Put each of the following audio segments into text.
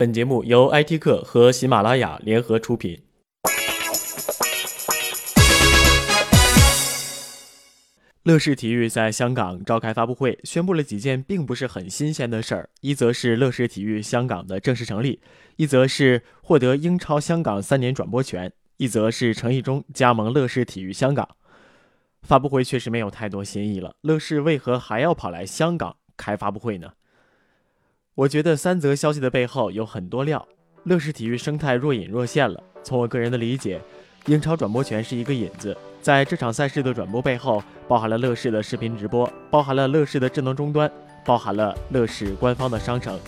本节目由 IT 客和喜马拉雅联合出品。乐视体育在香港召开发布会，宣布了几件并不是很新鲜的事儿：一则是乐视体育香港的正式成立；一则是获得英超香港三年转播权；一则是陈义忠加盟乐视体育香港。发布会确实没有太多新意了，乐视为何还要跑来香港开发布会呢？我觉得三则消息的背后有很多料，乐视体育生态若隐若现了。从我个人的理解，英超转播权是一个引子，在这场赛事的转播背后，包含了乐视的视频直播，包含了乐视的智能终端，包含了乐视官方的商城。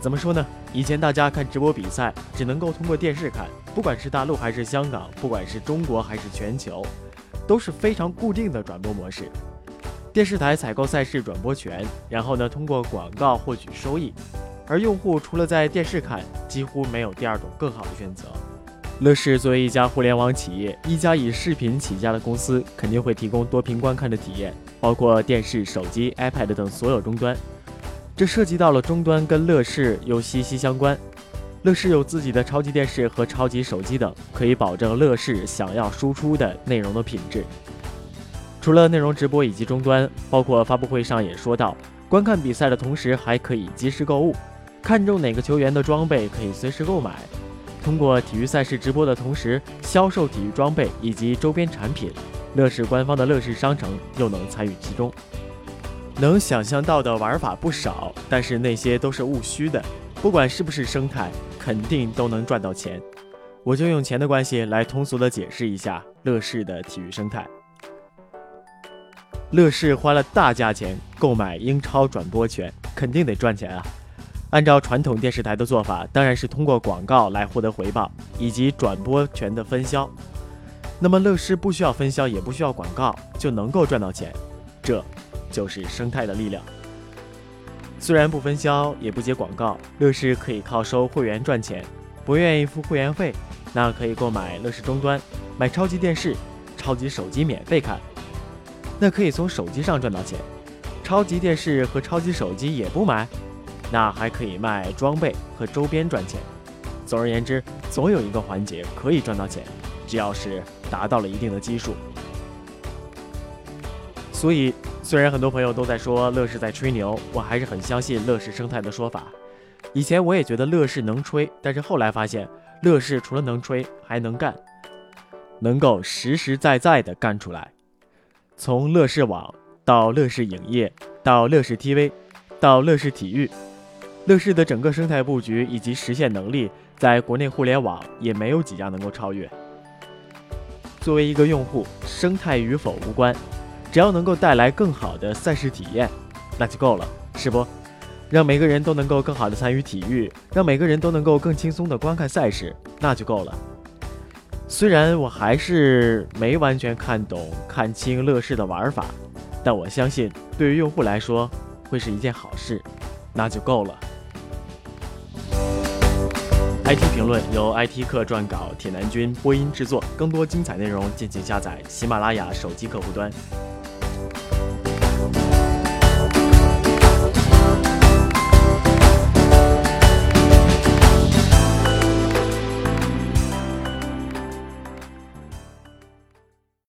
怎么说呢？以前大家看直播比赛只能够通过电视看，不管是大陆还是香港，不管是中国还是全球，都是非常固定的转播模式。电视台采购赛事转播权，然后呢通过广告获取收益，而用户除了在电视看，几乎没有第二种更好的选择。乐视作为一家互联网企业，一家以视频起家的公司，肯定会提供多屏观看的体验，包括电视、手机、iPad 等所有终端。这涉及到了终端跟乐视又息息相关。乐视有自己的超级电视和超级手机等，可以保证乐视想要输出的内容的品质。除了内容直播以及终端，包括发布会上也说到，观看比赛的同时还可以及时购物，看中哪个球员的装备可以随时购买。通过体育赛事直播的同时销售体育装备以及周边产品，乐视官方的乐视商城又能参与其中。能想象到的玩法不少，但是那些都是务虚的，不管是不是生态，肯定都能赚到钱。我就用钱的关系来通俗的解释一下乐视的体育生态。乐视花了大价钱购买英超转播权，肯定得赚钱啊！按照传统电视台的做法，当然是通过广告来获得回报，以及转播权的分销。那么乐视不需要分销，也不需要广告，就能够赚到钱，这就是生态的力量。虽然不分销，也不接广告，乐视可以靠收会员赚钱。不愿意付会员费，那可以购买乐视终端，买超级电视、超级手机免费看。那可以从手机上赚到钱，超级电视和超级手机也不买，那还可以卖装备和周边赚钱。总而言之，总有一个环节可以赚到钱，只要是达到了一定的基数。所以，虽然很多朋友都在说乐视在吹牛，我还是很相信乐视生态的说法。以前我也觉得乐视能吹，但是后来发现，乐视除了能吹，还能干，能够实实在在的干出来。从乐视网到乐视影业，到乐视 TV，到乐视体育，乐视的整个生态布局以及实现能力，在国内互联网也没有几家能够超越。作为一个用户，生态与否无关，只要能够带来更好的赛事体验，那就够了，是不？让每个人都能够更好的参与体育，让每个人都能够更轻松的观看赛事，那就够了。虽然我还是没完全看懂、看清乐视的玩法，但我相信对于用户来说会是一件好事，那就够了。IT 评论由 IT 客撰稿，铁男君播音制作。更多精彩内容，敬请下载喜马拉雅手机客户端。